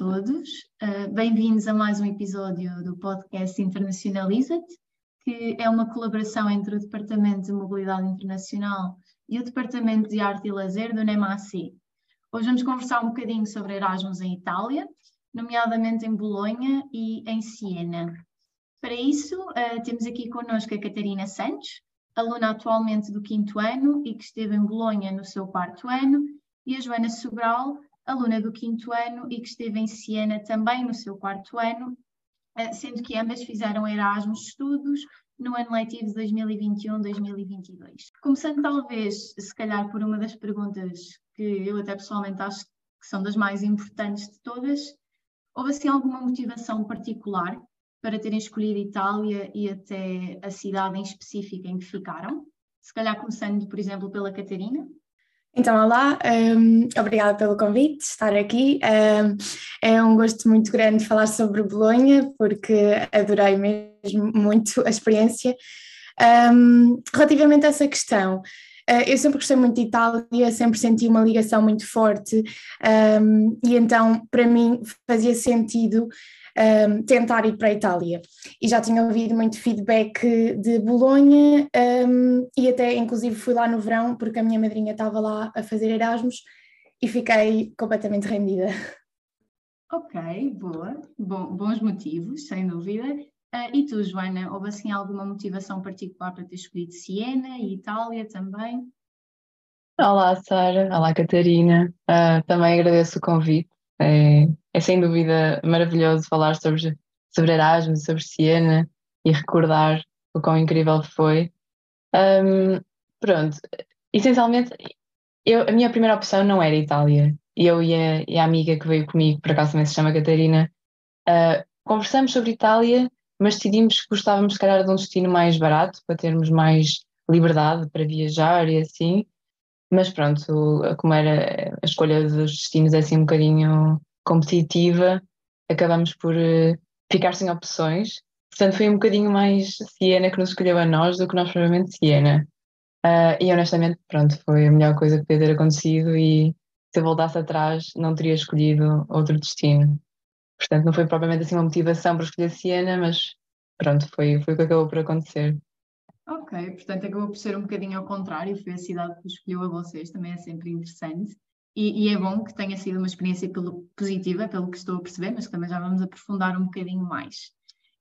todos, uh, bem-vindos a mais um episódio do podcast Internacionaliza-te, que é uma colaboração entre o Departamento de Mobilidade Internacional e o Departamento de Arte e Lazer do NEMAC. Hoje vamos conversar um bocadinho sobre Erasmus em Itália, nomeadamente em Bolonha e em Siena. Para isso, uh, temos aqui connosco a Catarina Santos, aluna atualmente do quinto ano e que esteve em Bolonha no seu quarto ano, e a Joana Sobral, aluna do quinto ano e que esteve em Siena também no seu quarto ano, eh, sendo que ambas fizeram Erasmus estudos no ano letivo de 2021-2022. Começando talvez, se calhar, por uma das perguntas que eu até pessoalmente acho que são das mais importantes de todas, houve assim alguma motivação particular para terem escolhido Itália e até a cidade em específico em que ficaram? Se calhar começando, por exemplo, pela Catarina. Então, olá, um, obrigada pelo convite, estar aqui. Um, é um gosto muito grande falar sobre Bolonha, porque adorei mesmo muito a experiência. Um, relativamente a essa questão, uh, eu sempre gostei muito de Itália, sempre senti uma ligação muito forte, e então, para mim, fazia sentido um, tentar ir para a Itália. E já tinha ouvido muito feedback de Bolonha um, e até inclusive fui lá no verão porque a minha madrinha estava lá a fazer Erasmus e fiquei completamente rendida. Ok, boa, Bom, bons motivos, sem dúvida. Uh, e tu, Joana, houve assim alguma motivação particular para ter escolhido Siena e Itália também? Olá, Sara. Olá, Catarina. Uh, também agradeço o convite. É, é sem dúvida maravilhoso falar sobre, sobre Erasmus, sobre Siena e recordar o quão incrível foi. Um, pronto, essencialmente, eu, a minha primeira opção não era Itália. Eu e a, e a amiga que veio comigo, por acaso também se chama Catarina, uh, conversamos sobre Itália, mas decidimos que gostávamos, se calhar, de um destino mais barato, para termos mais liberdade para viajar e assim. Mas pronto, como era a escolha dos destinos é assim um bocadinho competitiva, acabamos por uh, ficar sem opções. Portanto, foi um bocadinho mais Siena que nos escolheu a nós do que nós provavelmente Siena. Uh, e honestamente, pronto, foi a melhor coisa que podia ter acontecido e se eu voltasse atrás não teria escolhido outro destino. Portanto, não foi propriamente assim uma motivação para escolher Siena, mas pronto, foi, foi o que acabou por acontecer. Ok, portanto acabou por ser um bocadinho ao contrário, foi a cidade que escolheu a vocês, também é sempre interessante. E, e, é bom que tenha sido uma experiência pelo, positiva, pelo que estou a perceber, mas que também já vamos aprofundar um bocadinho mais.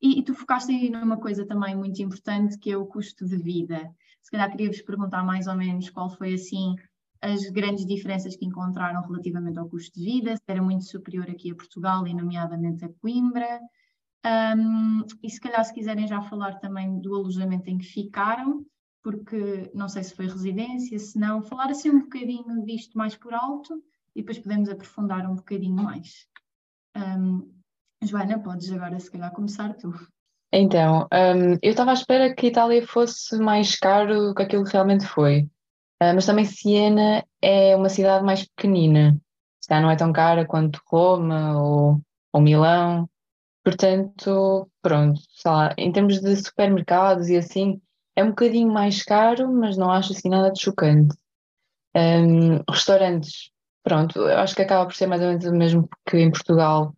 E, e tu focaste aí numa coisa também muito importante, que é o custo de vida. Se calhar queria-vos perguntar mais ou menos qual foi assim as grandes diferenças que encontraram relativamente ao custo de vida, se era muito superior aqui a Portugal e nomeadamente a Coimbra, um, e se calhar, se quiserem já falar também do alojamento em que ficaram, porque não sei se foi residência, se não, falar assim um bocadinho disto mais por alto e depois podemos aprofundar um bocadinho mais. Um, Joana, podes agora se calhar começar tu. Então, um, eu estava à espera que Itália fosse mais caro do que aquilo que realmente foi, uh, mas também Siena é uma cidade mais pequenina, já não é tão cara quanto Roma ou, ou Milão, Portanto, pronto, sei lá, em termos de supermercados e assim, é um bocadinho mais caro, mas não acho assim nada de chocante. Um, restaurantes, pronto, eu acho que acaba por ser mais ou menos o mesmo que em Portugal,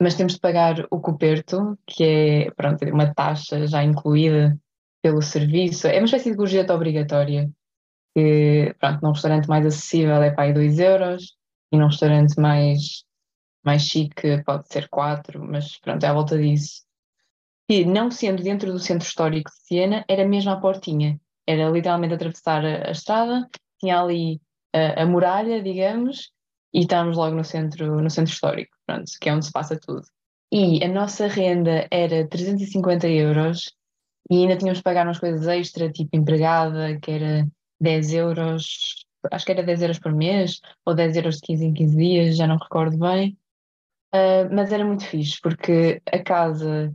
mas temos de pagar o coperto, que é, pronto, uma taxa já incluída pelo serviço, é uma espécie de gorjeta obrigatória, que, pronto, num restaurante mais acessível é para aí 2 euros, e num restaurante mais mais chique pode ser quatro, mas pronto, é à volta disso. E não sendo dentro do centro histórico de Siena, era mesmo à portinha. Era literalmente atravessar a, a estrada, tinha ali a, a, muralha, digamos, e estávamos logo no centro, no centro histórico, pronto, que é onde se passa tudo. E a nossa renda era 350 euros e ainda tínhamos de pagar umas coisas extra, tipo empregada, que era 10 euros, acho que era 10 euros por mês, ou 10 euros de 15 em 15 dias, já não recordo bem. Uh, mas era muito fixe, porque a casa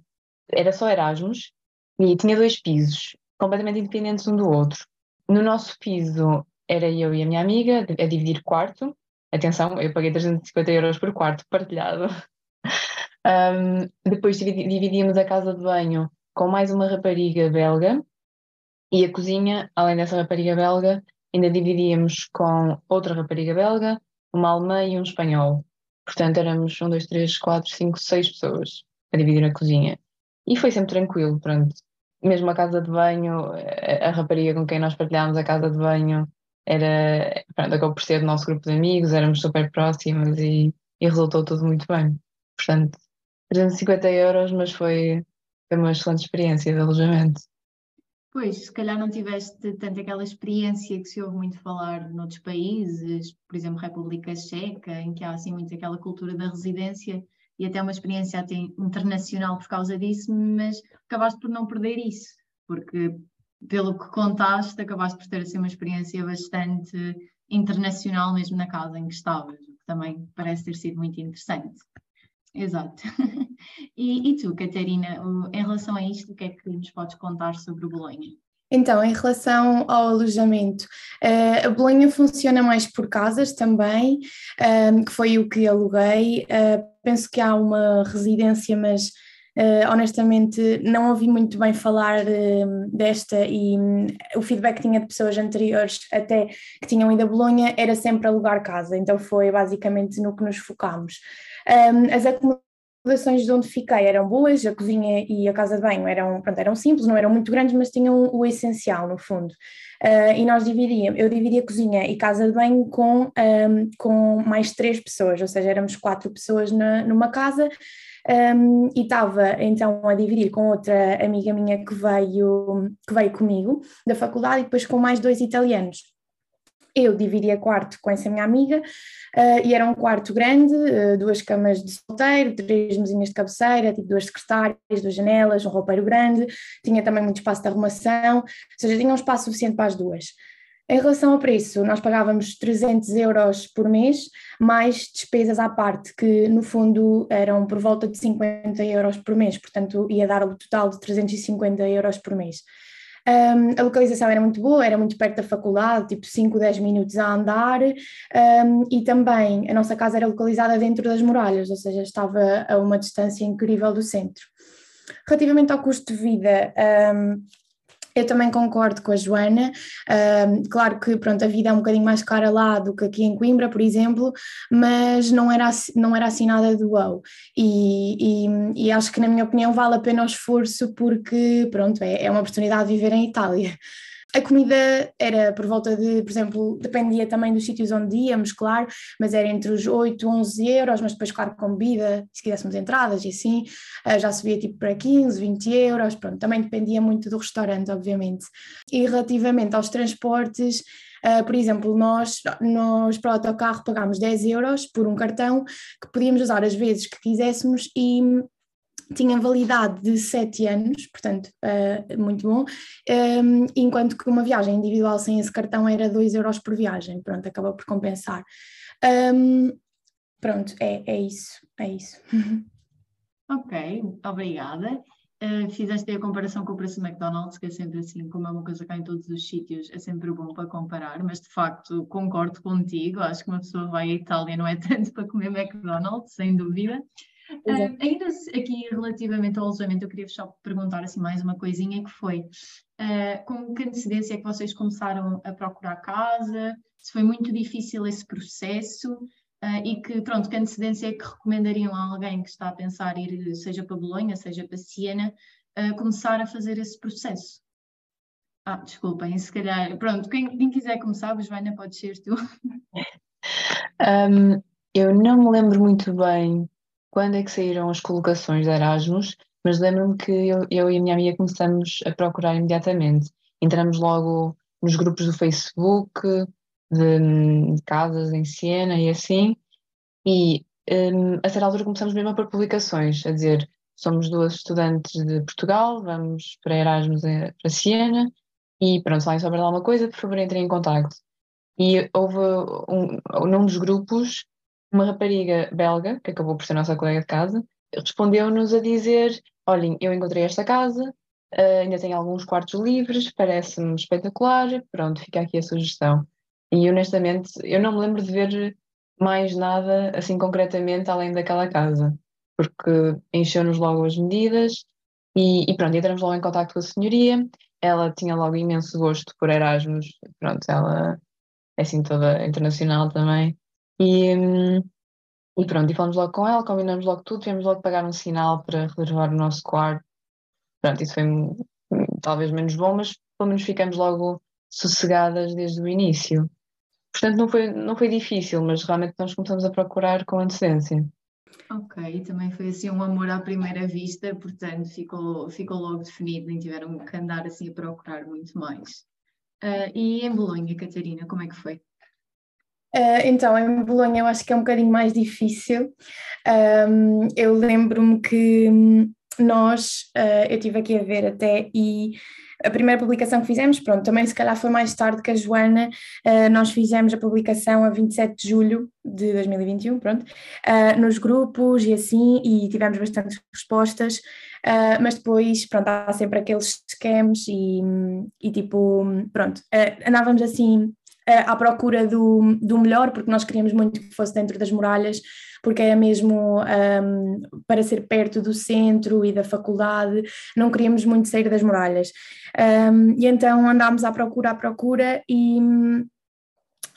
era só Erasmus e tinha dois pisos, completamente independentes um do outro. No nosso piso era eu e a minha amiga a dividir quarto. Atenção, eu paguei 350 euros por quarto partilhado. Um, depois dividíamos a casa de banho com mais uma rapariga belga e a cozinha, além dessa rapariga belga, ainda dividíamos com outra rapariga belga, uma alemã e um espanhol. Portanto, éramos um, dois, três, quatro, cinco, seis pessoas a dividir a cozinha. E foi sempre tranquilo, pronto. Mesmo a casa de banho, a, a rapariga com quem nós partilhámos a casa de banho era, pronto, acabou por ser do nosso grupo de amigos, éramos super próximas e, e resultou tudo muito bem. Portanto, 350 euros, mas foi, foi uma excelente experiência de alojamento. Pois, se calhar não tiveste tanto aquela experiência que se ouve muito falar noutros países, por exemplo, República Checa, em que há assim muito aquela cultura da residência e até uma experiência até internacional por causa disso, mas acabaste por não perder isso, porque pelo que contaste, acabaste por ter assim uma experiência bastante internacional mesmo na casa em que estavas, o que também parece ter sido muito interessante. Exato. E, e tu, Catarina, em relação a isto, o que é que nos podes contar sobre o Bolonha? Então, em relação ao alojamento, uh, a Bolonha funciona mais por casas também, ehm, que foi o que aluguei. Uh, penso que há uma residência, mas Uh, honestamente, não ouvi muito bem falar uh, desta e um, o feedback que tinha de pessoas anteriores, até que tinham ido a Bolonha, era sempre alugar casa, então foi basicamente no que nos focámos. Um, as acomodações de onde fiquei eram boas, a cozinha e a casa de banho eram, pronto, eram simples, não eram muito grandes, mas tinham o essencial no fundo. Uh, e nós dividíamos, eu dividia cozinha e casa de banho com, um, com mais três pessoas, ou seja, éramos quatro pessoas na, numa casa. Um, e estava então a dividir com outra amiga minha que veio, que veio comigo da faculdade e depois com mais dois italianos. Eu dividia quarto com essa minha amiga uh, e era um quarto grande, uh, duas camas de solteiro, três mesinhas de cabeceira, tipo duas secretárias, duas janelas, um roupeiro grande, tinha também muito espaço de arrumação, ou seja, tinha um espaço suficiente para as duas. Em relação ao preço, nós pagávamos 300 euros por mês, mais despesas à parte, que no fundo eram por volta de 50 euros por mês, portanto ia dar o total de 350 euros por mês. Um, a localização era muito boa, era muito perto da faculdade, tipo 5, 10 minutos a andar, um, e também a nossa casa era localizada dentro das muralhas, ou seja, estava a uma distância incrível do centro. Relativamente ao custo de vida, um, eu também concordo com a Joana. Claro que pronto, a vida é um bocadinho mais cara lá do que aqui em Coimbra, por exemplo, mas não era, não era assim nada do wow. E, e, e, acho que, na minha opinião, vale a pena o esforço porque pronto, é, é uma oportunidade de viver em Itália. A comida era por volta de, por exemplo, dependia também dos sítios onde íamos, claro, mas era entre os 8, 11 euros, mas depois, claro, com bebida, se quiséssemos entradas e assim, eh, já subia tipo para 15, 20 euros, pronto, também dependia muito do restaurante, obviamente. E relativamente aos transportes, Uh, por exemplo, nós, nós para o autocarro pagámos 10 euros por um cartão que podíamos usar as vezes que quiséssemos e tinha validade de sete anos, portanto, uh, muito bom, um, ehm, enquanto que uma viagem individual sem esse cartão era 2 euros por viagem, pronto, acabou por compensar. Um, ehm, pronto, é, é isso, é isso. Ok, obrigada. Uh, fizeste a comparação com o preço do McDonald's, que é sempre assim, como é uma coisa há em todos os sítios, é sempre bom para comparar, mas de facto concordo contigo, acho que uma pessoa vai à Itália não é tanto para comer McDonald's, sem dúvida. Uh, ainda aqui relativamente ao alojamento, eu queria só perguntar assim mais uma coisinha que foi uh, com que antecedência é que vocês começaram a procurar casa? Se foi muito difícil esse processo uh, e que pronto, que antecedência é que recomendariam a alguém que está a pensar ir seja para Bolonha, seja para Siena, começar a fazer esse processo? Ah, desculpem, se calhar, pronto, quem, quem quiser começar, Joana, pode ser tu. Um, eu não me lembro muito bem quando é que saíram as colocações de Erasmus, mas lembro-me que eu, eu, e a minha amiga começamos a procurar imediatamente. Entramos logo nos grupos do Facebook, de, de casas em Siena e assim, e um, a certa altura começamos mesmo a pôr publicações, a dizer somos duas estudantes de Portugal, vamos para Erasmus para Siena, e pronto, alguém souber alguma coisa, por favor entrem em contato. E houve um, num dos grupos uma rapariga belga, que acabou por ser nossa colega de casa, respondeu-nos a dizer: Olhem, eu encontrei esta casa, uh, ainda tem alguns quartos livres, parece-me espetacular, pronto, fica aqui a sugestão. E honestamente, eu não me lembro de ver mais nada assim concretamente além daquela casa, porque encheu-nos logo as medidas e, e pronto, entramos logo em contato com a senhoria. Ela tinha logo imenso gosto por Erasmus, pronto, ela é assim toda internacional também. E, E pronto, e falamos logo com ela, combinamos logo tudo, tivemos logo pagar um sinal para reservar o nosso quarto. Pronto, isso foi talvez menos bom, mas pelo menos ficamos logo sossegadas desde o início. Portanto, não foi, não foi difícil, mas realmente nós começamos a procurar com antecedência. Ok, também foi assim um amor à primeira vista, portanto ficou, ficou logo definido, nem tiveram que andar assim a procurar muito mais. Uh, e em Bolonha, Catarina, como é que foi? Uh, então, em Bolonha eu acho que é um bocadinho mais difícil. Um, eu lembro-me que nós, uh, eu estive aqui a ver até, e a primeira publicação que fizemos, pronto, também se calhar foi mais tarde que a Joana, uh, nós fizemos a publicação a 27 de julho de 2021, pronto, uh, nos grupos e assim, e tivemos bastantes respostas, uh, mas depois, pronto, há sempre aqueles scams e, e tipo, pronto, andávamos assim à procura do, do melhor, porque nós queríamos muito que fosse dentro das muralhas, porque era mesmo um, para ser perto do centro e da faculdade, não queríamos muito sair das muralhas. Um, e então andámos à procura, à procura, e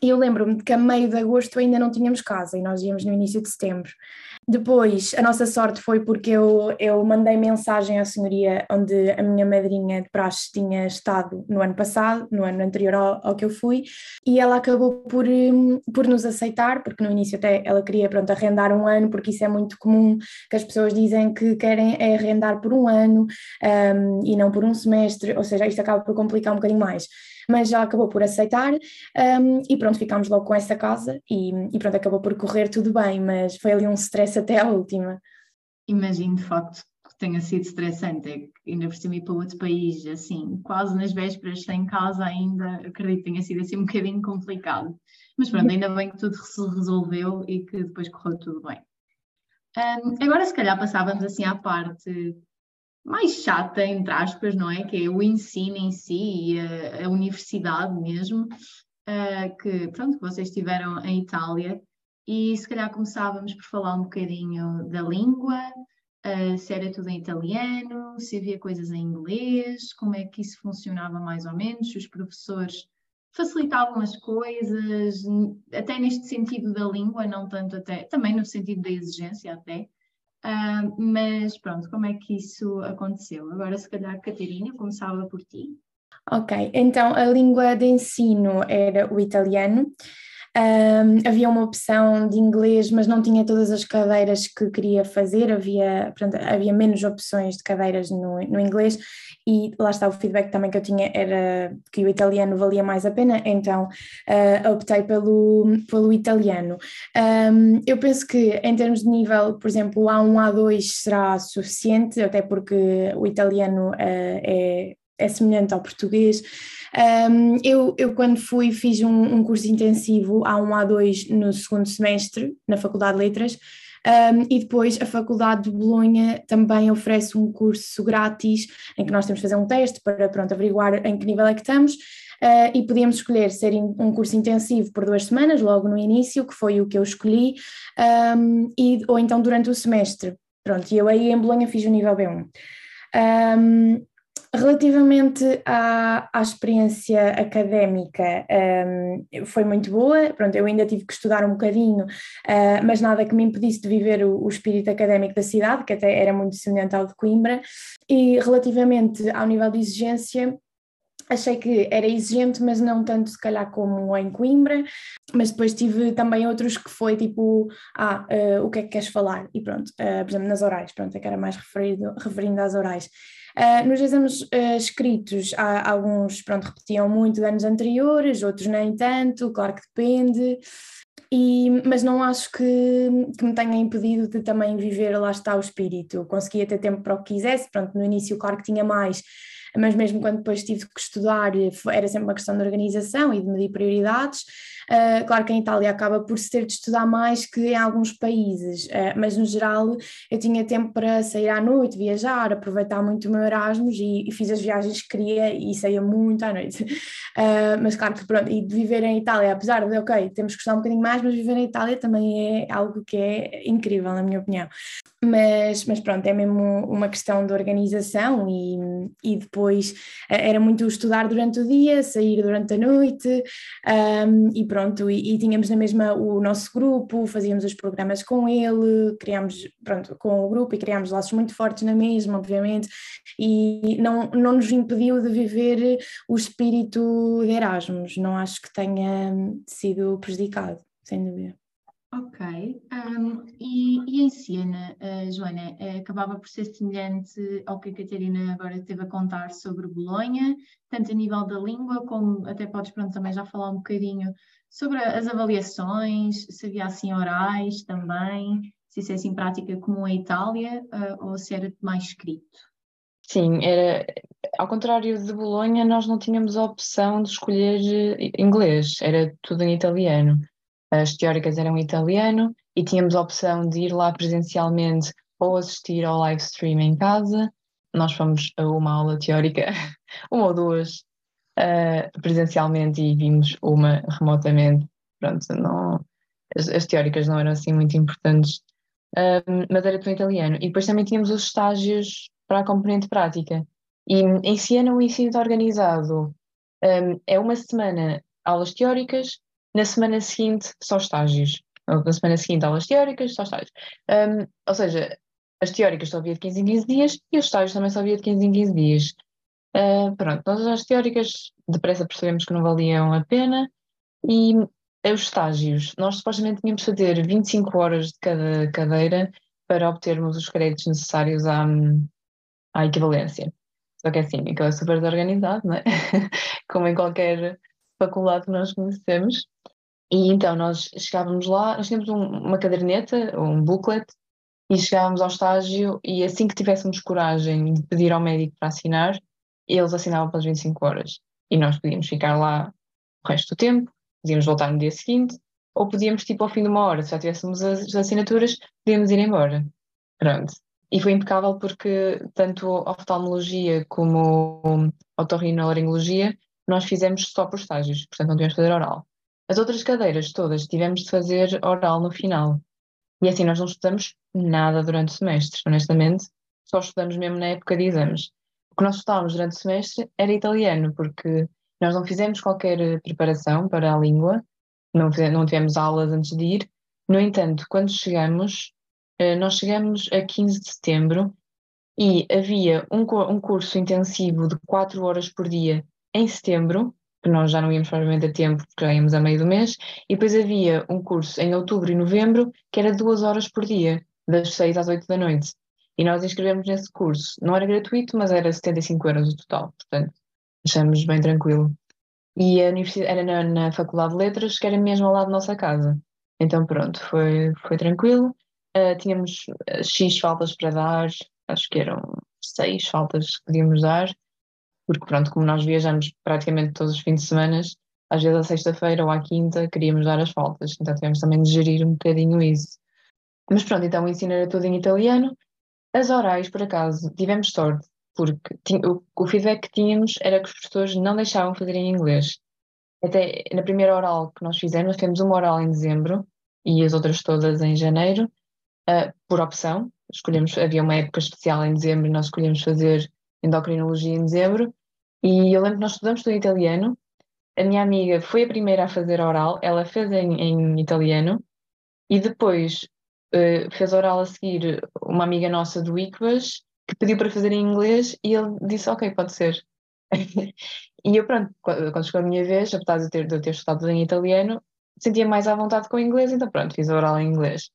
eu lembro-me que a meio de agosto ainda não tínhamos casa e nós íamos no início de setembro. Depois, a nossa sorte foi porque eu, eu mandei mensagem à senhoria onde a minha madrinha de praxe tinha estado no ano passado, no ano anterior ao, ao que eu fui, e ela acabou por, hum, por nos aceitar, porque no início até ela queria pronto, arrendar um ano, porque isso é muito comum, que as pessoas dizem que querem é arrendar por um ano um, e não por um semestre, ou seja, isto acaba por complicar um bocadinho mais mas já acabou por aceitar um, e pronto, ficámos logo com essa casa e, e, pronto, acabou por correr tudo bem, mas foi ali um stress até a última. Imagino de facto que tenha sido estressante, é que ainda por cima ir para outro país, assim, quase nas vésperas sem casa ainda, acredito que tenha sido assim um bocadinho complicado. Mas pronto, ainda bem que tudo se resolveu e que depois correu tudo bem. Um, agora, se calhar, passávamos assim à parte mais chata, entre aspas, não é? Que é o ensino em si e a, a universidade mesmo, uh, que, pronto, que vocês tiveram em Itália. E se calhar começávamos por falar um bocadinho da língua, uh, se era tudo em italiano, se havia coisas em inglês, como é que isso funcionava mais ou menos, se os professores facilitavam as coisas, até neste sentido da língua, não tanto até, também no sentido da exigência até, Uh, mas pronto, como é que isso aconteceu? Agora, se calhar, Catarina, começava por ti. Ok, então a língua de ensino era o italiano. Um, havia uma opção de inglês, mas não tinha todas as cadeiras que queria fazer, havia, havia menos opções de cadeiras no, no inglês e lá está o feedback também que eu tinha era que o italiano valia mais a pena, então uh, optei pelo, pelo italiano. Um, eu penso que em termos de nível, por exemplo, o A1, A2 será suficiente, até porque o italiano uh, é, é semelhante ao português. Um, eu, eu, quando fui, fiz um, um, curso intensivo A1, A2 no segundo semestre, na Faculdade de Letras, um, e depois a Faculdade de Bolonha também oferece um curso grátis em que nós temos que fazer um teste para pronto, averiguar em que nível é que estamos. Uh, e podíamos escolher ser in, um curso intensivo por duas semanas, logo no início, que foi o que eu escolhi, e, ou então durante o semestre. Pronto, e eu aí em Bolonha fiz o nível B1. Relativamente à, à experiência académica, um, foi muito boa. Pronto, eu ainda tive que estudar um bocadinho, uh, mas nada que me impedisse de viver o, o, espírito académico da cidade, que até era muito semelhante ao de Coimbra. E relativamente ao nível de exigência, achei que era exigente, mas não tanto se calhar como em Coimbra, mas depois tive também outros que foi tipo, ah, uh, o que é que queres falar? E pronto, uh, por exemplo, nas orais, pronto, é que era mais referido, referindo às orais. Uh, nos exames uh, escritos, há alguns pronto, repetiam muito de anos anteriores, outros nem tanto, claro que depende, e, mas não acho que, que, me tenha impedido de também viver, lá está o espírito. Conseguia ter tempo para o que quisesse, pronto, no início, claro que tinha mais, mas mesmo quando depois tive que estudar, era sempre uma questão de organização e de medir prioridades. Uh, claro que em Itália acaba por se ter de estudar mais que em alguns países, uh, mas no geral eu tinha tempo para sair à noite, viajar, aproveitar muito o meu Erasmus e, e fiz as viagens que queria e saía muito à noite. Uh, mas claro que pronto, e de viver em Itália, apesar de, ok, temos que estudar um bocadinho mais, mas viver em Itália também é algo que é incrível, na minha opinião. Mas, mas pronto, é mesmo uma questão de organização e, e depois depois era muito estudar durante o dia, sair durante a noite um, e pronto, e, e, tínhamos na mesma o nosso grupo, fazíamos os programas com ele, criámos, pronto, com o grupo e criámos laços muito fortes na mesma, obviamente, e não, não nos impediu de viver o espírito de Erasmus, não acho que tenha sido prejudicado, sem dúvida. Ok. Um, e, e, em Siena, uh, Joana, uh, acabava por ser semelhante ao que a Catarina agora teve a contar sobre Bolonha, tanto a nível da língua, como até podes pronto, também já falar um bocadinho sobre as avaliações, se havia assim orais também, se isso é assim prática como a Itália, uh, ou se era mais escrito. Sim, era, ao contrário de Bolonha, nós não tínhamos a opção de escolher inglês, era tudo em italiano as teóricas eram em italiano e tínhamos a opção de ir lá presencialmente ou assistir ao live stream em casa. Nós fomos a uma aula teórica, uma ou duas, uh, presencialmente e vimos uma remotamente. Pronto, não, as, as teóricas não eram assim muito importantes, uh, mas era tudo italiano. E depois também tínhamos os estágios para a componente prática. E em Siena o ensino organizado. Um, é uma semana aulas teóricas, na semana seguinte, só estágios. Na semana seguinte, aulas teóricas, só estágios. Um, ou seja, as teóricas só havia de 15 em 15 dias e os estágios também só havia de 15 em 15 dias. Uh, pronto, nós as teóricas depressa percebemos que não valiam a pena e os estágios, nós supostamente tínhamos de fazer 25 horas de cada cadeira para obtermos os créditos necessários à, à equivalência. Só que é assim, aquilo é super desorganizado, não é? Como em qualquer faculdade que nós conhecemos. E então nós chegávamos lá, nós tínhamos um, uma caderneta, um booklet, e chegávamos ao estágio e assim que tivéssemos coragem de pedir ao médico para assinar, eles assinavam pelas 25 horas. E nós podíamos ficar lá o resto do tempo, podíamos voltar no dia seguinte, ou podíamos, tipo, ao fim de uma hora, se já tivéssemos as assinaturas, podíamos ir embora. Pronto. E foi impecável porque tanto a oftalmologia como a otorrinolaringologia nós fizemos só por estágios, portanto não tivemos de fazer oral. As outras cadeiras todas tivemos de fazer oral no final. E assim nós não estudamos nada durante o semestre, honestamente, só estudamos mesmo na época de exames. O que nós estudávamos durante o semestre era italiano, porque nós não fizemos qualquer preparação para a língua, não, fizemos, não tivemos aulas antes de ir. No entanto, quando chegamos, eh, nós chegamos a 15 de setembro e havia um, um curso intensivo de 4 horas por dia em setembro, que nós já não íamos provavelmente a tempo, porque já íamos a meio do mês, e depois havia um curso em outubro e novembro, que era duas horas por dia, das seis às oito da noite. E nós inscrevemos nesse curso. Não era gratuito, mas era 75 euros o total, portanto, achamos bem tranquilo. E a universidade era na, na Faculdade de Letras, que era mesmo ao lado da nossa casa. Então, pronto, foi, foi tranquilo. Uh, tínhamos X faltas para dar, acho que eram seis faltas que podíamos dar, porque pronto, como nós viajamos praticamente todos os fins de semana, às vezes à sexta-feira ou à quinta queríamos dar as faltas, então tivemos também de gerir um bocadinho isso. Mas pronto, então o ensino era tudo em italiano. As orais, por acaso, tivemos sorte, porque o, feedback que tínhamos era que os professores não deixavam fazer em inglês. Até na primeira oral que nós fizemos, nós temos uma oral em dezembro e as outras todas em janeiro, uh, por opção. Escolhemos, havia uma época especial em dezembro e nós escolhemos fazer endocrinologia em dezembro, e eu lembro que nós estudamos tudo em italiano. A minha amiga foi a primeira a fazer oral, ela fez em, em italiano, e depois uh, fez oral a seguir uma amiga nossa do ICVAS, que pediu para fazer em inglês, e ele disse: Ok, pode ser. e eu, pronto, quando chegou a minha vez, apesar de eu ter, de ter estudado em italiano, sentia mais à vontade com o inglês, então pronto, fiz oral em inglês.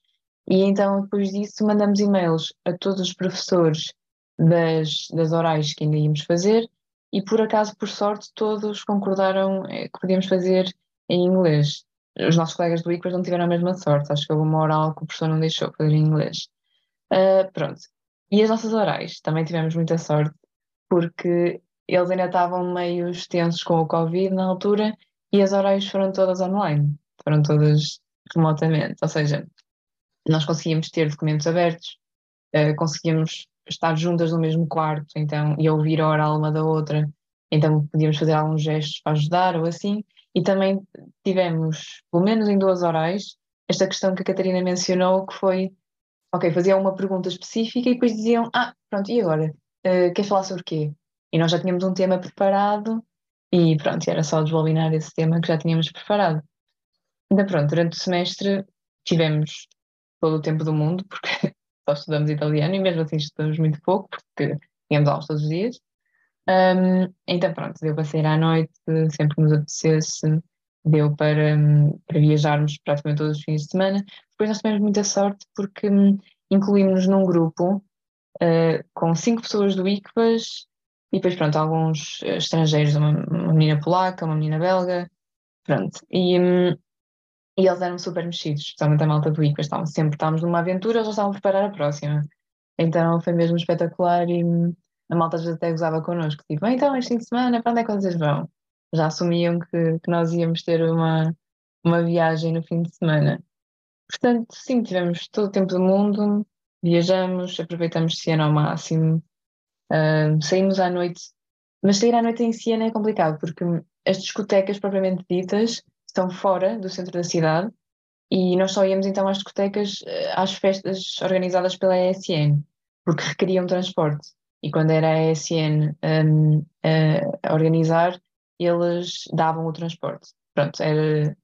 E então, depois disso, mandamos e-mails a todos os professores das, das orais que ainda íamos fazer e por acaso, por sorte, todos concordaram eh, que podíamos fazer em inglês. Os nossos colegas do ICRAS não tiveram a mesma sorte, acho que houve uma oral que o professor não deixou fazer em inglês. Uh, pronto. E as nossas orais também tivemos muita sorte, porque eles ainda estavam meio extensos com o Covid na altura e as orais foram todas online, foram todas remotamente. Ou seja, nós conseguíamos ter documentos abertos, uh, conseguíamos estar juntas no mesmo quarto, então, e ouvir a oral uma da outra, então podíamos fazer alguns gestos para ajudar ou assim, e também tivemos, pelo menos em duas orais, esta questão que a Catarina mencionou, que foi, ok, faziam uma pergunta específica e depois diziam, ah, pronto, e agora? Uh, queres falar sobre quê? E nós já tínhamos um tema preparado e pronto, era só desbobinar esse tema que já tínhamos preparado. Então pronto, durante o semestre tivemos todo o tempo do mundo, porque só estudamos italiano e mesmo assim estudamos muito pouco, porque tínhamos aulas todos os dias. Um, então pronto, deu para sair à noite, sempre que nos apetecesse, deu para, para viajarmos praticamente todos os fins de semana. Depois nós tivemos muita sorte porque hum, incluímos-nos num grupo uh, com cinco pessoas do ICPAS e depois pronto, alguns estrangeiros, uma, uma menina polaca, uma menina belga, pronto. E, um, e eles eram super mexidos, especialmente a malta do ICPAS, estavam, sempre estávamos numa aventura, eles já estavam a preparar a próxima. Então foi mesmo espetacular e a malta vezes até gozava connosco, tipo, então este fim de semana, para onde é que vocês vão? Já assumiam que, que nós íamos ter uma, uma viagem no fim de semana. Portanto, sim, tivemos todo o tempo do mundo, viajamos, aproveitamos Siena ao máximo, uh, saímos à noite, mas sair à noite em Siena é complicado, porque as discotecas propriamente ditas estão fora do centro da cidade e nós só íamos então às discotecas, ah, às festas organizadas pela ESN, porque requeriam transporte e quando era a ESN um, a organizar, eles davam o transporte. Pronto, era,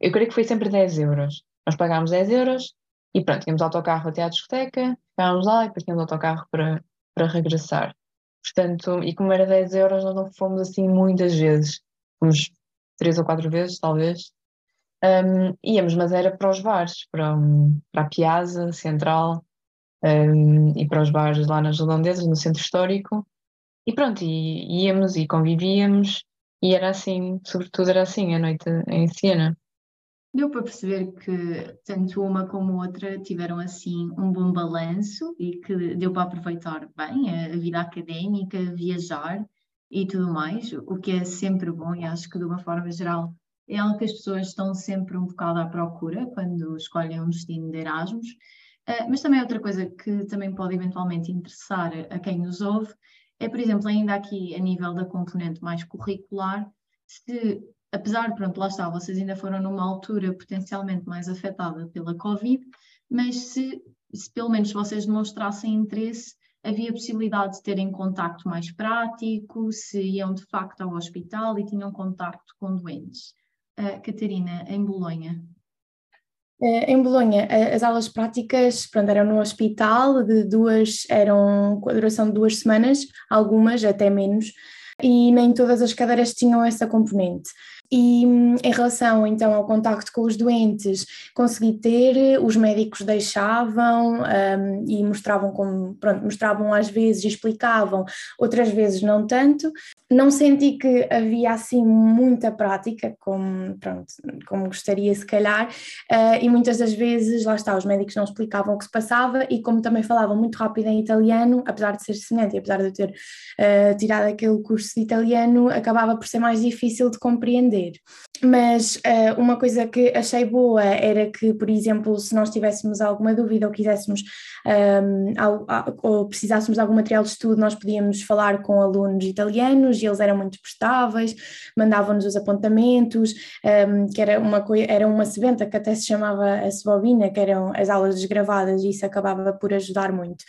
eu creio que foi sempre 10 euros. Nós pagámos 10 euros e pronto, tínhamos autocarro até à discoteca, ficávamos lá e depois tínhamos autocarro para, para regressar. Portanto, e como era 10 euros, nós não fomos assim muitas vezes. Fomos três ou quatro vezes, talvez. Um, íamos, mas era para os bares, para, para a Piazza Central, um, e para os bares lá nas redondezas, no centro histórico. E pronto, e, íamos e convivíamos, e era assim, sobretudo era assim a noite em Siena. Deu para perceber que tanto uma como outra tiveram assim um bom balanço e que deu para aproveitar bem a vida académica, viajar e tudo mais, o que é sempre bom e acho que de uma forma geral é algo que as pessoas estão sempre um bocado à procura quando escolhem um destino de Erasmus. Uh, mas também outra coisa que também pode eventualmente interessar a quem nos ouve é, por exemplo, ainda aqui a nível da componente mais curricular, se, apesar, pronto, lá está, vocês ainda foram numa altura potencialmente mais afetada pela Covid, mas se, se pelo menos vocês demonstrassem interesse, havia possibilidade de terem contacto mais prático, se iam de facto ao hospital e tinham contacto com doentes. Uh, Catarina, em Bolonha. Eh, em Bolonha, as aulas práticas pronto, eram no hospital, de duas, eram com a duração de duas semanas, algumas até menos, e nem todas as cadeiras tinham essa componente. E hum, em relação então ao contacto com os doentes, consegui ter, os médicos deixavam um, e mostravam como, pronto, mostravam às vezes, explicavam, outras vezes não tanto. Não senti que havia assim muita prática, como, pronto, como gostaria se calhar, uh, e muitas das vezes, lá está, os médicos não explicavam o que se passava e como também falavam muito rápido em italiano, apesar de ser semelhante e apesar de eu ter uh, tirado aquele curso de italiano, acabava por ser mais difícil de compreender fazer. Mas uh, uma coisa que achei boa era que, por exemplo, se nós tivéssemos alguma dúvida ou quiséssemos um, ao, ao, ou precisássemos de algum material de estudo, nós podíamos falar com alunos italianos e eles eram muito prestáveis, mandavam-nos os apontamentos, um, que era uma, era uma sebenta que até se chamava a sebobina, que eram as aulas desgravadas, e isso acabava por ajudar muito.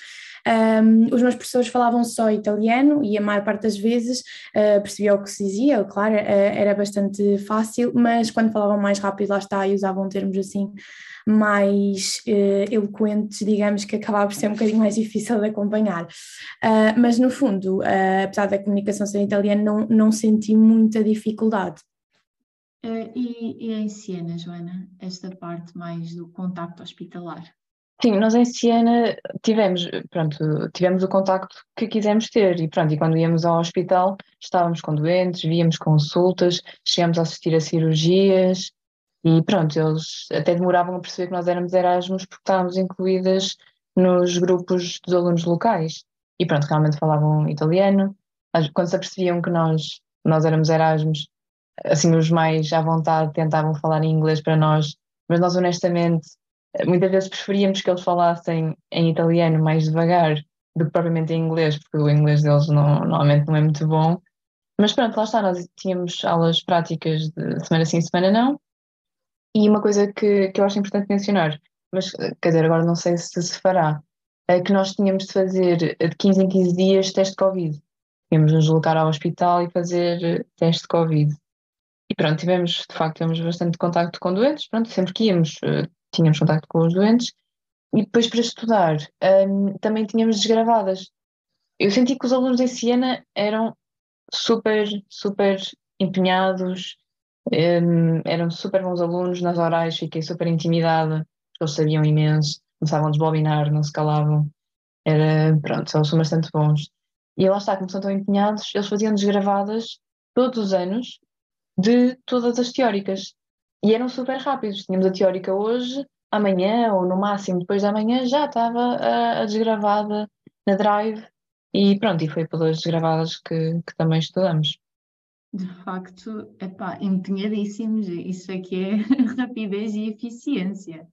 Um, os meus professores falavam só italiano e a maior parte das vezes uh, percebia o que se dizia, claro, uh, era bastante fácil, mas quando falavam mais rápido, lá está, e usavam termos assim mais uh, eloquentes, digamos que acabava por ser um bocadinho mais difícil de acompanhar. Uh, mas no fundo, uh, apesar da comunicação ser italiana, não, não senti muita dificuldade. E, e em Siena, Joana, esta parte mais do contacto hospitalar? Sim, nós em Siena tivemos, pronto, tivemos o contacto que quisemos ter e pronto, e quando íamos ao hospital estávamos com doentes, víamos consultas, chegámos a assistir a cirurgias e pronto, eles até demoravam a perceber que nós éramos Erasmus porque estávamos incluídas nos grupos dos alunos locais e pronto, realmente falavam italiano, quando se apercebiam que nós, nós éramos Erasmus, assim os mais à vontade tentavam falar inglês para nós, mas nós honestamente muitas vezes preferíamos que eles falassem em italiano mais devagar do que propriamente em inglês, porque o inglês deles não, normalmente não é muito bom. Mas pronto, lá está, nós tínhamos aulas práticas de semana sim, semana não. E uma coisa que, que eu acho importante mencionar, mas quer dizer, agora não sei se se fará, é que nós tínhamos de fazer de 15 em 15 dias teste de Covid. Tínhamos de nos deslocar ao hospital e fazer teste de Covid. E pronto, tivemos, de facto, tivemos bastante contacto com doentes, pronto, sempre que íamos, tínhamos contacto com os doentes. E depois para estudar, um, também tínhamos desgravadas. Eu senti que os alunos em Siena eram super, super empenhados, um, eram super bons alunos nas orais, fiquei super intimidada, eles sabiam imenso, começavam a desbobinar, não se calavam. Era, pronto, eles são bastante bons. E lá está, como são tão empenhados, eles faziam desgravadas todos os anos de todas as teóricas. E eram super rápidos. Tínhamos a teórica hoje, amanhã, ou no máximo depois da manhã, já estava a, a desgravada na Drive. E pronto, e foi pelas desgravadas que, que também estudamos. De facto, epá, empenhadíssimos, isso aqui é rapidez e eficiência.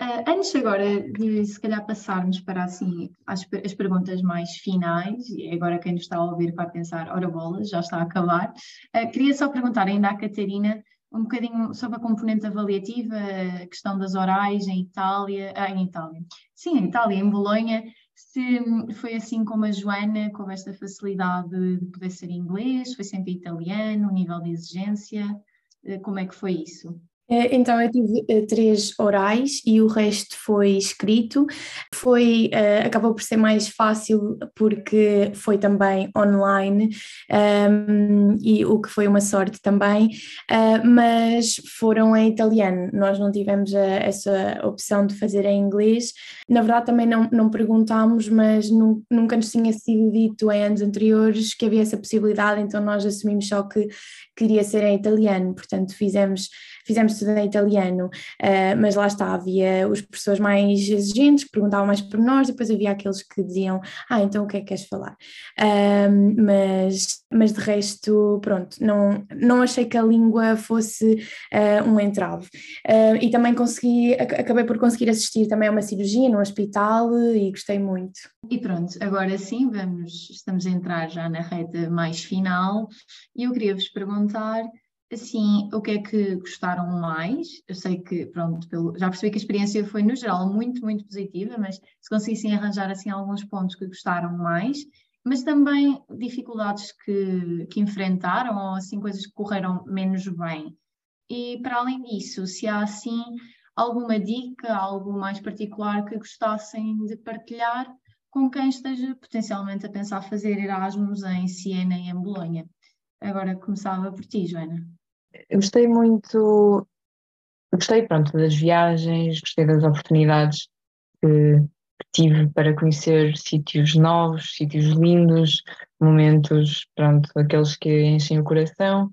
Uh, antes agora de se calhar passarmos para assim as, as, perguntas mais finais, e agora quem nos está a ouvir vai pensar, ora bolas, já está a acabar, uh, queria só perguntar ainda à Catarina um bocadinho sobre a componente avaliativa, a questão das orais em Itália, ah, em Itália, sim, em Itália, em Bolonha, se foi assim como a Joana, com esta facilidade de poder ser inglês, foi sempre italiano, o nível de exigência, uh, como é que foi isso? É, então, eu tive uh, três orais e o resto foi escrito. Foi, uh, acabou por ser mais fácil porque foi também online um, ehm, e o que foi uma sorte também, uh, mas foram em italiano. Nós não tivemos a, essa opção de fazer em inglês. Na verdade, também não, não perguntámos, mas nu, nunca nos tinha sido dito em anos anteriores que havia essa possibilidade, então nós assumimos só que queria ser em italiano. Portanto, fizemos fizemos em italiano, uh, mas lá está, havia os professores mais exigentes que perguntavam mais por nós, depois havia aqueles que diziam, ah, então o que é que queres falar? Uh, mas, mas de resto, pronto, não, não achei que a língua fosse uh, um entrave. E também consegui, acabei por conseguir assistir também a uma cirurgia no hospital e gostei muito. E pronto, agora sim, vamos, estamos a entrar já na reta mais final e eu queria vos perguntar assim, o que é que gostaram mais? Eu sei que, pronto, pelo, já percebi que a experiência foi, no geral, muito, muito positiva, mas se conseguissem arranjar, assim, alguns pontos que gostaram mais, mas também dificuldades que, que enfrentaram ou, assim, coisas que correram menos bem. E, para além disso, se há, assim, alguma dica, algo mais particular que gostassem de partilhar com quem esteja potencialmente a pensar fazer Erasmus em Siena e em Bolonha. Agora começava por ti, Joana. Eu gostei muito, gostei pronto das viagens, gostei das oportunidades que, que tive para conhecer sítios novos, sítios lindos, momentos, pronto, aqueles que enchem o coração.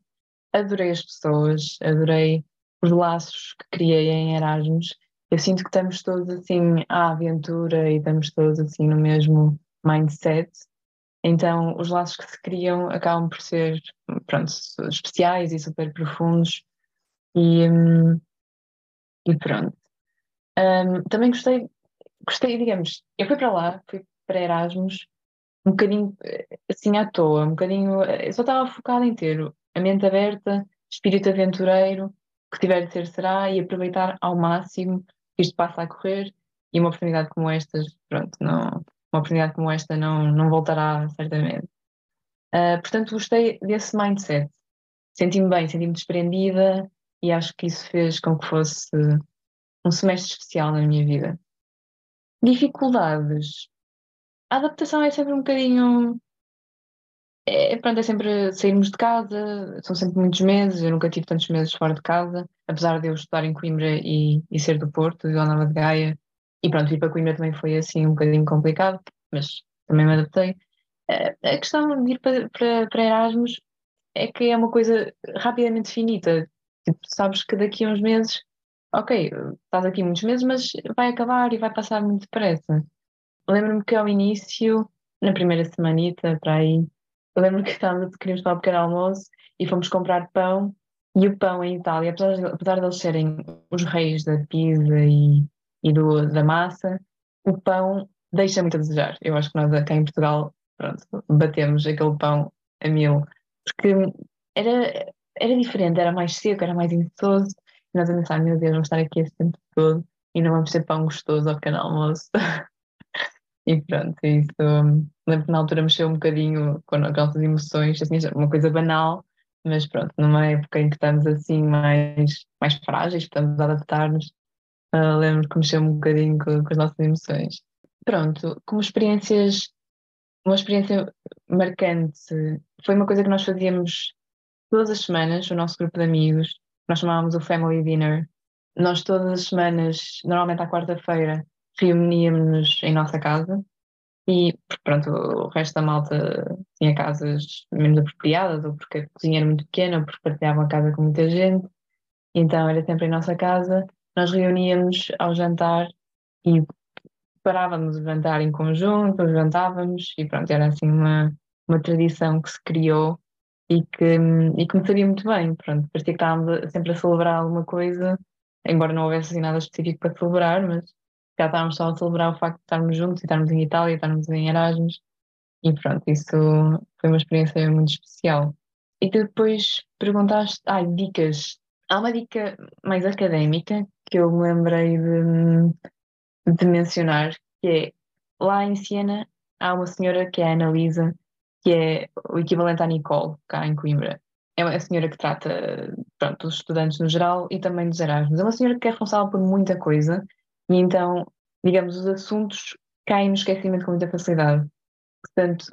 Adorei as pessoas, adorei os laços que criei em Erasmus. Eu sinto que estamos todos assim à aventura e estamos todos assim no mesmo mindset então, os laços que se criam acabam por ser, pronto, especiais e super profundos. E, hum, e pronto. Um, também gostei, gostei, digamos, eu fui para lá, fui para Erasmus, um bocadinho assim à toa, um bocadinho, eu só estava focada em ter a mente aberta, espírito aventureiro, que tiver de ser será, e aproveitar ao máximo que isto passa a correr, e uma oportunidade como estas, pronto, não, uma oportunidade como esta não, não voltará certamente. Uh, portanto, gostei desse mindset. Senti-me bem, senti-me desprendida e acho que isso fez com que fosse um semestre especial na minha vida. Dificuldades. A adaptação é sempre um bocadinho. É, pronto, é sempre sairmos de casa, são sempre muitos meses, eu nunca tive tantos meses fora de casa, apesar de eu estudar em Coimbra e, e ser do Porto, de Vila Nova de Gaia, e pronto, ir para Coimbra também foi assim um bocadinho complicado, mas também me adaptei. A questão de ir para, para, para Erasmus é que é uma coisa rapidamente finita. Tipo, sabes que daqui a uns meses, ok, estás aqui muitos meses, mas vai acabar e vai passar muito depressa. Lembro-me que ao início, na primeira semanita, para aí, eu lembro que estávamos, queríamos tomar um pequeno almoço e fomos comprar pão. E o pão em Itália, apesar apesar de eles serem os reis da pizza e e do, da massa, o pão deixa muito a desejar. Eu acho que nós aqui em Portugal, pronto, batemos aquele pão a mil, porque era, era diferente, era mais seco, era mais insoso, e nós a pensar, meu Deus, vamos estar aqui esse tempo todo e não vamos ter pão gostoso ao pequeno almoço. E pronto, isso lembro que na altura mexeu um bocadinho com as nossas emoções, assim, uma coisa banal, mas pronto, numa época em que estamos assim mais, mais frágeis, estamos a adaptar-nos, uh, lembro que mexeu um bocadinho com, com as nossas emoções. Pronto, como experiências, uma experiência marcante, foi uma coisa que nós fazíamos todas as semanas, o nosso grupo de amigos, nós chamávamos o Family Dinner. Nós todas as semanas, normalmente à quarta-feira, reuníamos-nos em nossa casa e pronto, o resto da malta tinha casas menos apropriadas, ou porque a cozinha era muito pequena, ou porque partilhavam a casa com muita gente. Então era sempre em nossa casa. Nós reuníamos ao jantar e parávamos o jantar em conjunto, jantávamos e pronto, era assim uma, uma tradição que se criou e que, e que me sabia muito bem. Pronto, parecia que estávamos sempre a celebrar alguma coisa, embora não houvesse assim nada específico para celebrar, mas já estávamos só a celebrar o facto de estarmos juntos e estarmos em Itália, estarmos em Erasmus, e pronto, isso foi uma experiência muito especial. E depois perguntaste, ai, ah, dicas. Há uma dica mais académica que eu me lembrei de, de mencionar, que é lá em Siena há uma senhora que é a Analisa, que é o equivalente à Nicole, cá em Coimbra. É uma senhora que trata pronto, os estudantes no geral e também dos Erasmus. É uma senhora que é responsável por muita coisa e então, digamos, os assuntos caem no esquecimento com muita facilidade. Portanto,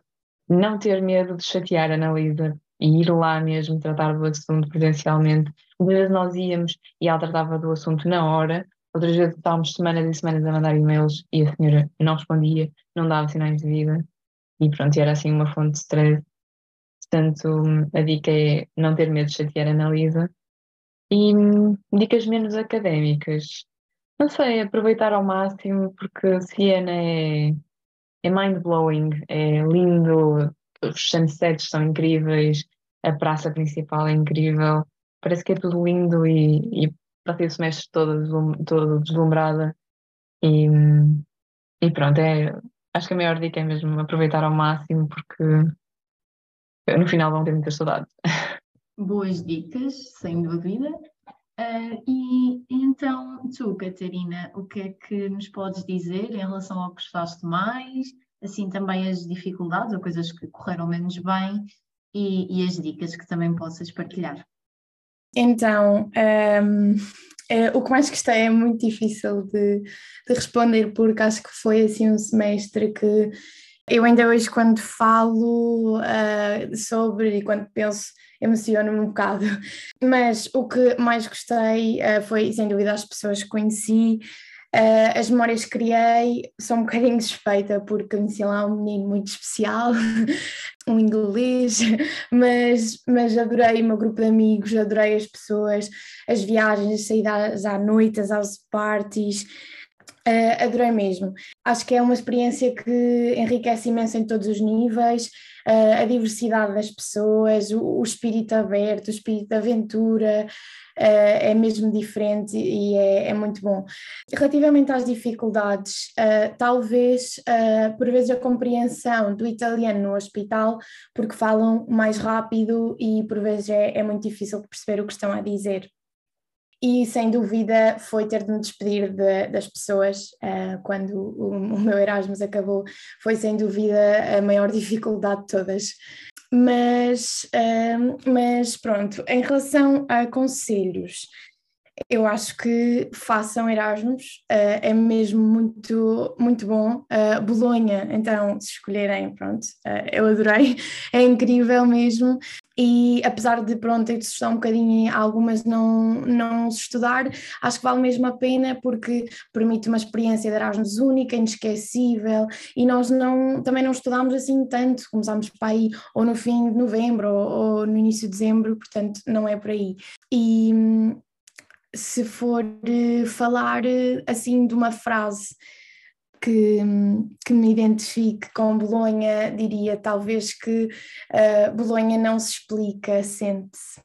não ter medo de chatear a Analisa e ir lá mesmo tratar do assunto presencialmente. Muitas vezes nós íamos e ela tratava do assunto na hora, outras vezes estávamos semanas e semanas a mandar e-mails e a senhora não respondia, não dava sinais de vida e pronto, era assim uma fonte de stress. Portanto, a dica é não ter medo de chatear a Analisa. E hum, dicas menos académicas. Não sei, aproveitar ao máximo, porque Siena é, é mind-blowing, é lindo, os sunsets são incríveis, a praça principal é incrível, parece que é tudo lindo e, e passei o semestre todo, todo deslumbrada. E, e pronto, é, acho que a maior dica é mesmo aproveitar ao máximo, porque no final vão ter muitas saudades. Boas dicas, sem dúvida. Uh, e então, tu, Catarina, o que é que nos podes dizer em relação ao que gostaste mais, assim também as dificuldades ou coisas que correram menos bem e, e as dicas que também possas partilhar? Então, um, é, o que mais gostei é muito difícil de, de responder, porque acho que foi assim um semestre que eu ainda hoje, quando falo uh, sobre e quando penso, emociono-me um bocado. Mas o que mais gostei uh, foi, sem dúvida, as pessoas que conheci, Uh, as memórias que criei são um bocadinho suspeita porque conheci lá um menino muito especial, um inglês, mas, mas adorei o meu grupo de amigos, adorei as pessoas, as viagens, as saídas à noite, as house parties, uh, adorei mesmo. Acho que é uma experiência que enriquece imenso em todos os níveis, uh, a diversidade das pessoas, o, o espírito aberto, o espírito de aventura, uh, é mesmo diferente e é, é, muito bom. Relativamente às dificuldades, talvez por vezes a compreensão do italiano no hospital, porque falam mais rápido e por vezes é, é muito difícil perceber o que estão a dizer e sem dúvida foi ter de me despedir de, das pessoas uh, quando o, o, meu Erasmus acabou, foi sem dúvida a maior dificuldade de todas. Mas, uh, mas pronto, em relação a conselhos, eu acho que façam Erasmus, uh, é mesmo muito, muito bom. Uh, Bolonha, então, se escolherem, pronto, uh, eu adorei, é incrível mesmo. E apesar de, pronto, ter de estudar um bocadinho algumas não, não se estudar, acho que vale mesmo a pena porque permite uma experiência de Erasmus única, inesquecível, e nós não, também não estudámos assim tanto, começámos para aí ou no fim de novembro ou, ou no início de dezembro, portanto não é por aí. E se for uh, falar uh, assim de uma frase que, que me identifique com Bolonha, diria talvez que uh, Bolonha não se explica, sente-se.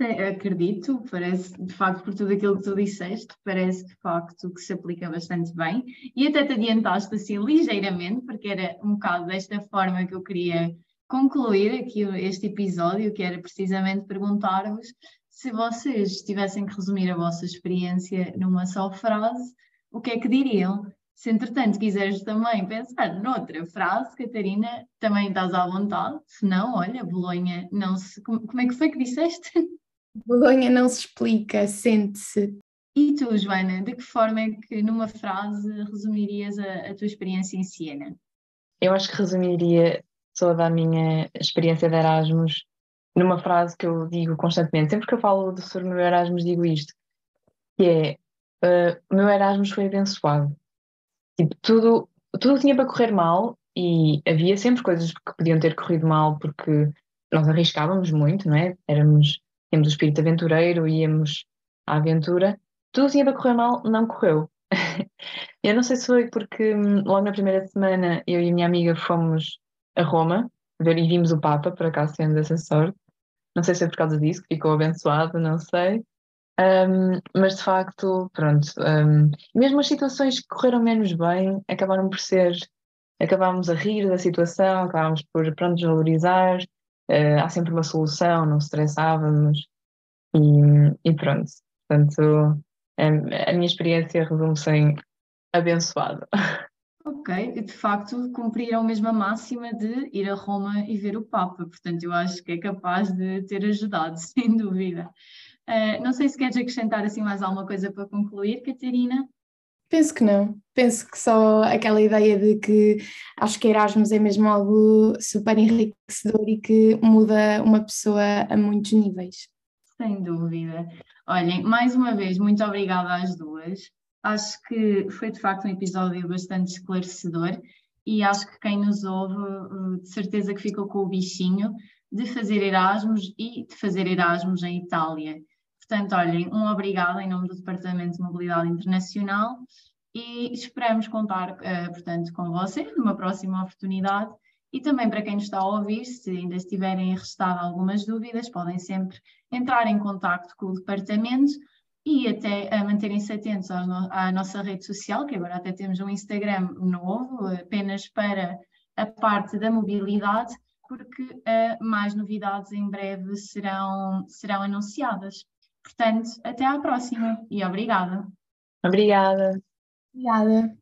Acredito, parece de facto por tudo aquilo que tu disseste, parece de facto que se aplica bastante bem e até te adiantaste assim ligeiramente, porque era um bocado desta forma que eu queria concluir aqui este episódio, que era precisamente perguntar-vos se vocês tivessem que resumir a vossa experiência numa só frase, o que é que diriam? Se entretanto quiseres também pensar noutra frase, Catarina, também estás à vontade. Se não, olha, Bolonha não se. Como é que foi que disseste? Bolonha não se explica, sente-se. E tu, Joana, de que forma é que numa frase resumirias a, a tua experiência em Siena? Eu acho que resumiria toda a minha experiência de Erasmus numa frase que eu digo constantemente. Sempre que eu falo sobre o meu Erasmus, digo isto: que é uh, o meu Erasmus foi abençoado. Tipo, tudo, tudo tinha para correr mal e havia sempre coisas que podiam ter corrido mal porque nós arriscávamos muito, não é? Éramos, tínhamos o espírito aventureiro, íamos à aventura tudo tinha para correr mal, não correu. eu não sei se foi porque hum, logo na primeira semana eu e a minha amiga fomos a Roma ver e vimos o Papa, por acaso tendo essa sorte. Não sei se é por causa disso que ficou abençoado, não sei. Um, mas de facto, pronto, um, mesmo as situações que correram menos bem acabaram por ser, acabámos a rir da situação, acabámos por, pronto, desvalorizar, uh, há sempre uma solução, não estressávamos e, e pronto. Portanto, a minha experiência resume-se em abençoado. Ok, de facto cumpriram a mesma máxima de ir a Roma e ver o Papa, portanto eu acho que é capaz de ter ajudado, sem dúvida. Uh, não sei se queres acrescentar assim mais alguma coisa para concluir, Catarina? Penso que não. Penso que só aquela ideia de que acho que Erasmus é mesmo algo super enriquecedor e que muda uma pessoa a muitos níveis. Sem dúvida. Olhem, mais uma vez, muito obrigada às duas. Acho que foi de facto um episódio bastante esclarecedor e acho que quem nos ouve, eh, de certeza que ficou com o bichinho de fazer Erasmus e de fazer Erasmus em Itália. Portanto, olhem, um obrigado em nome do Departamento de Mobilidade Internacional e esperamos contar, uh, portanto, com vocês numa próxima oportunidade e também para quem nos está a ouvir, se ainda estiverem restado algumas dúvidas, podem sempre entrar em contato com o departamento e até manterem-se atentos no, à nossa rede social, que agora até temos um Instagram novo, apenas para a parte da mobilidade, porque uh, mais novidades em breve serão, serão anunciadas. Portanto, até à próxima e obrigada. Obrigada. Obrigada.